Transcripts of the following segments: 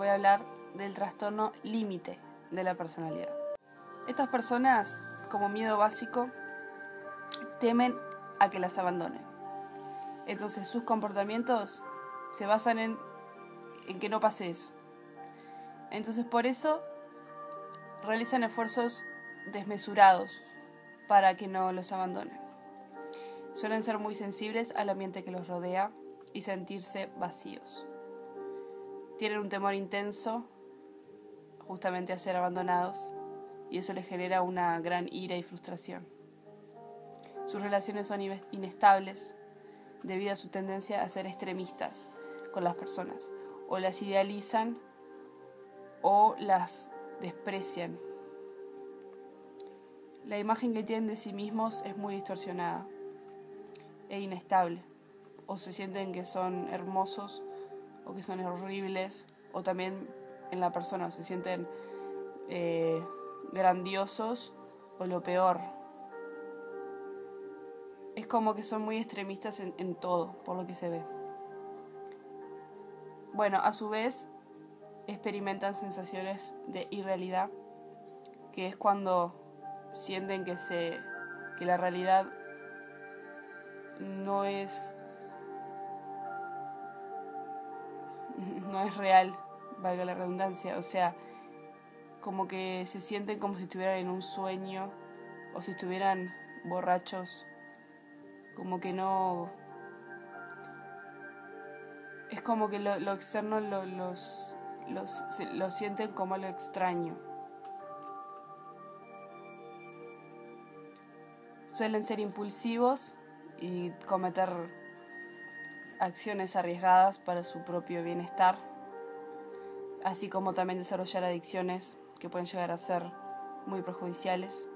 voy a hablar del trastorno límite de la personalidad. Estas personas, como miedo básico, temen a que las abandonen. Entonces sus comportamientos se basan en, en que no pase eso. Entonces por eso realizan esfuerzos desmesurados para que no los abandonen. Suelen ser muy sensibles al ambiente que los rodea y sentirse vacíos. Tienen un temor intenso justamente a ser abandonados y eso les genera una gran ira y frustración. Sus relaciones son inestables debido a su tendencia a ser extremistas con las personas. O las idealizan o las desprecian. La imagen que tienen de sí mismos es muy distorsionada e inestable. O se sienten que son hermosos o que son horribles. O también en la persona se sienten eh, grandiosos o lo peor. Es como que son muy extremistas en, todo, por lo que se ve. Bueno, a su vez experimentan sensaciones de irrealidad, que es cuando sienten que se que la realidad no es no es real, valga la redundancia, o sea, como que se sienten como si estuvieran en un sueño o si estuvieran borrachos, como que no... Es como que lo, externo lo, los, los, lo sienten como lo extraño. Suelen ser impulsivos y cometer acciones arriesgadas para su propio bienestar, así como también desarrollar adicciones que pueden llegar a ser muy perjudiciales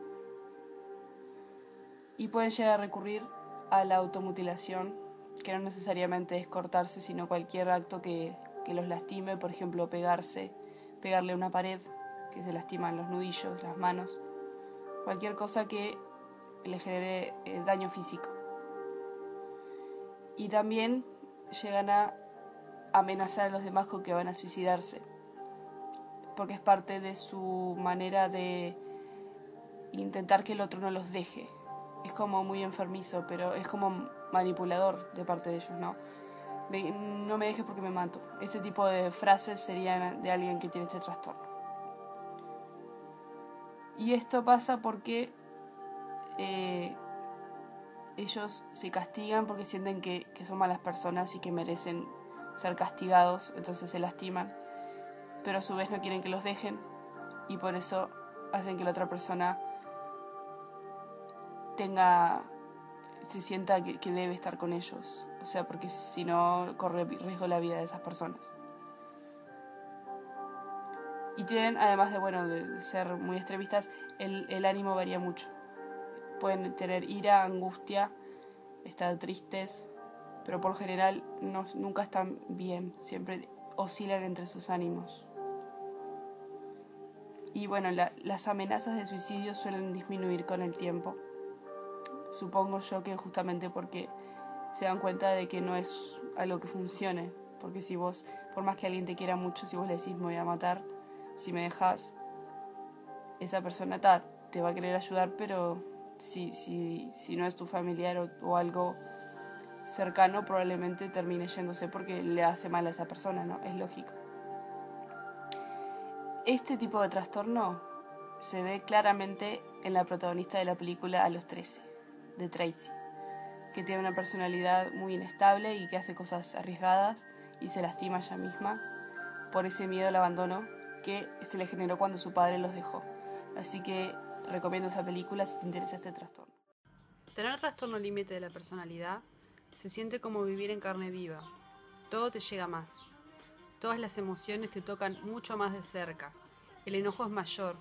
y pueden llegar a recurrir a la automutilación, que no necesariamente es cortarse, sino cualquier acto que, los lastime, por ejemplo, pegarse, pegarle una pared, que se lastiman los nudillos, las manos, cualquier cosa que le genere eh, daño físico. Y también llegan a amenazar a los demás con que van a suicidarse porque es parte de su manera de intentar que el otro no los deje. Es como muy enfermizo, pero es como manipulador de parte de ellos, ¿no? No me dejes porque me mato. Ese tipo de frases serían de alguien que tiene este trastorno. Y esto pasa porque eh, ellos se castigan porque sienten que, que son malas personas y que merecen ser castigados, entonces se lastiman pero a su vez no quieren que los dejen y por eso hacen que la otra persona tenga se sienta que, debe estar con ellos, o sea, porque si no corre riesgo la vida de esas personas. Y tienen, además de, bueno, de ser muy extremistas, el, el ánimo varía mucho. Pueden tener ira, angustia, estar tristes, pero por general no, nunca están bien, siempre oscilan entre sus ánimos. Y bueno, las amenazas de suicidio suelen disminuir con el tiempo. Supongo yo que justamente porque se dan cuenta de que no es algo que funcione. Porque si vos, por más que alguien te quiera mucho, si vos le decís me voy a matar, si me dejas, esa persona te va a querer ayudar, pero si, si, si no es tu familiar o, o algo cercano, probablemente termine yéndose porque le hace mal a esa persona, ¿no? Es lógico. Este tipo de trastorno se ve claramente en la protagonista de la película A los 13, de Tracy, que tiene una personalidad muy inestable y que hace cosas arriesgadas y se lastima ella misma por ese miedo al abandono que se le generó cuando su padre los dejó. Así que recomiendo esa película si te interesa este trastorno. Tener trastorno límite de la personalidad se siente como vivir en carne viva. Todo te llega más. Todas las emociones te tocan mucho más de cerca. El enojo es mayor.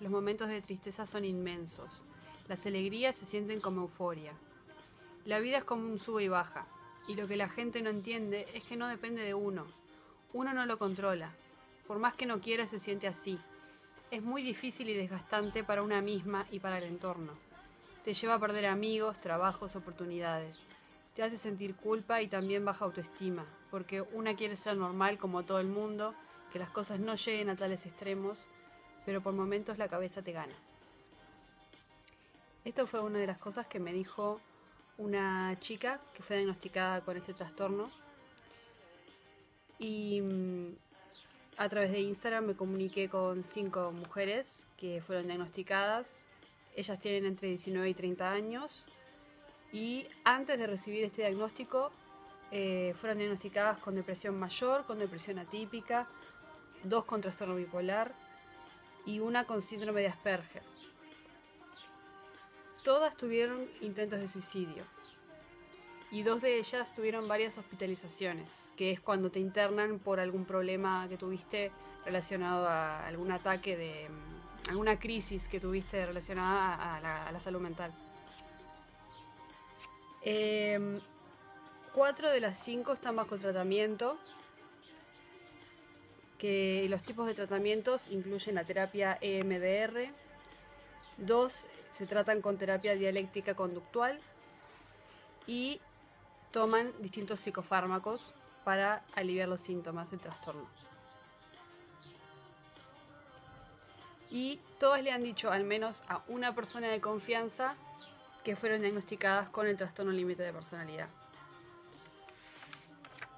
Los momentos de tristeza son inmensos. Las alegrías se sienten como euforia. La vida es como un sube y baja. Y lo que la gente no entiende es que no depende de uno. Uno no lo controla. Por más que no quiera, se siente así. Es muy difícil y desgastante para una misma y para el entorno. Te lleva a perder amigos, trabajos, oportunidades. Te hace sentir culpa y también baja autoestima, porque una quiere ser normal como todo el mundo, que las cosas no lleguen a tales extremos, pero por momentos la cabeza te gana. Esto fue una de las cosas que me dijo una chica que fue diagnosticada con este trastorno. Y mm, a través de Instagram me comuniqué con cinco mujeres que fueron diagnosticadas. Ellas tienen entre 19 y 30 años. Y antes de recibir este diagnóstico, eh, fueron diagnosticadas con depresión mayor, con depresión atípica, dos con trastorno bipolar y una con síndrome de Asperger. Todas tuvieron intentos de suicidio y dos de ellas tuvieron varias hospitalizaciones, que es cuando te internan por algún problema que tuviste relacionado a algún ataque de mm, alguna crisis que tuviste relacionada a la, salud mental. Em, cuatro de las cinco están bajo tratamiento, que los tipos de tratamientos incluyen la terapia EMDR, dos se tratan con terapia dialéctica conductual y toman distintos psicofármacos para aliviar los síntomas del trastorno. Y todas le han dicho al menos a una persona de confianza que fueron diagnosticadas con el trastorno límite de personalidad.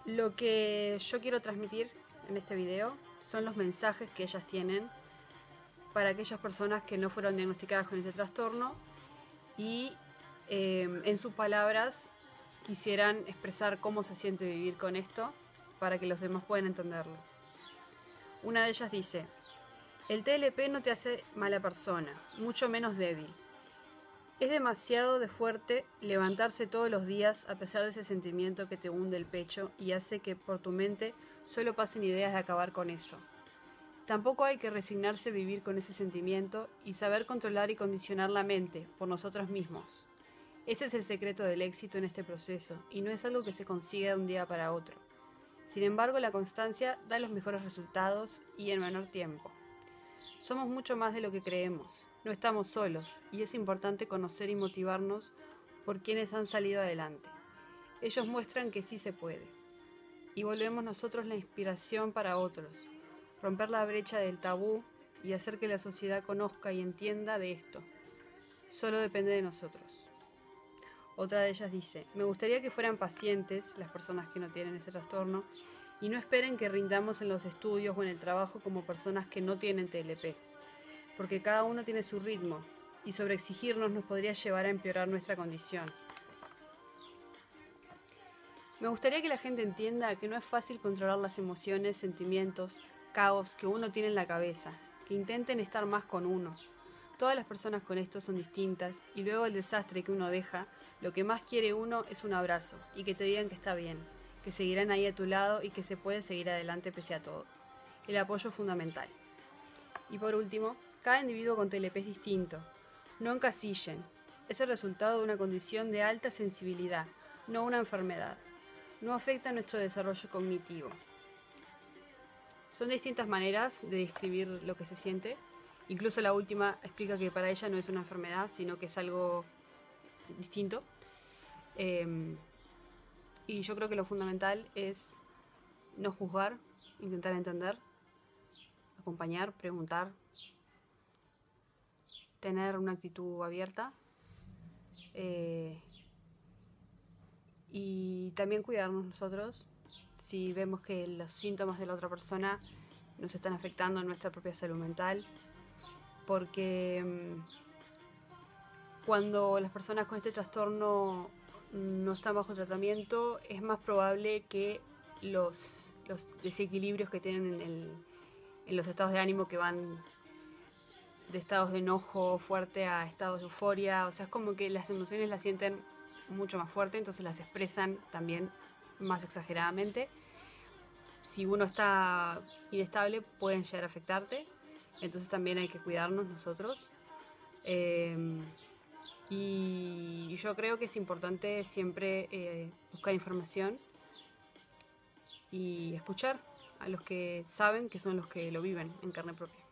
Lo que yo quiero transmitir en este video son los mensajes que ellas tienen para aquellas personas que no fueron diagnosticadas con este trastorno y eh, en sus palabras quisieran expresar cómo se siente vivir con esto para que los demás puedan entenderlo. Una de ellas dice, el TLP no te hace mala persona, mucho menos débil. Es demasiado de fuerte levantarse todos los días a pesar de ese sentimiento que te hunde el pecho y hace que por tu mente solo pasen ideas de acabar con eso. Tampoco hay que resignarse a vivir con ese sentimiento y saber controlar y condicionar la mente por nosotros mismos. Ese es el secreto del éxito en este proceso, y no es algo que se consiga de un día para otro. Sin embargo, la constancia da los mejores resultados y en menor tiempo. Somos mucho más de lo que creemos, no estamos solos, y es importante conocer y motivarnos por quienes han salido adelante. Ellos muestran que sí se puede. Y volvemos nosotros la inspiración para otros, romper la brecha del tabú y hacer que la sociedad conozca y entienda de esto. Solo depende de nosotros. Otra de ellas dice, me gustaría que fueran pacientes las personas que no tienen este trastorno y no esperen que rindamos en los estudios o en el trabajo como personas que no tienen TLP, porque cada uno tiene su ritmo y sobreexigirnos nos podría llevar a empeorar nuestra condición. Me gustaría que la gente entienda que no es fácil controlar las emociones, sentimientos, caos que uno tiene en la cabeza, que intenten estar más con uno, Todas las personas con esto son distintas y luego el desastre que uno deja, lo que más quiere uno es un abrazo y que te digan que está bien, que seguirán ahí a tu lado y que se puede seguir adelante pese a todo. El apoyo fundamental. Y por último, cada individuo con TLP es distinto. No encasillen. Es el resultado de una condición de alta sensibilidad, no una enfermedad. No afecta nuestro desarrollo cognitivo. Son distintas maneras de describir lo que se siente Incluso la última explica que para ella no es una enfermedad, sino que es algo distinto. Em, y yo creo que lo fundamental es no juzgar, intentar entender, acompañar, preguntar, tener una actitud abierta eh, y también cuidarnos nosotros si vemos que los síntomas de la otra persona nos están afectando en nuestra propia salud mental porque mm, cuando las personas con este trastorno no están bajo tratamiento, es más probable que los, desequilibrios que tienen en, en, los estados de ánimo que van de estados de enojo fuerte a estados de euforia, o sea, es como que las emociones las sienten mucho más fuerte, entonces las expresan también más exageradamente. Si uno está inestable, pueden llegar a afectarte entonces también hay que cuidarnos nosotros. Em, y yo creo que es importante siempre eh, buscar información y escuchar a los que saben que son los que lo viven en carne propia.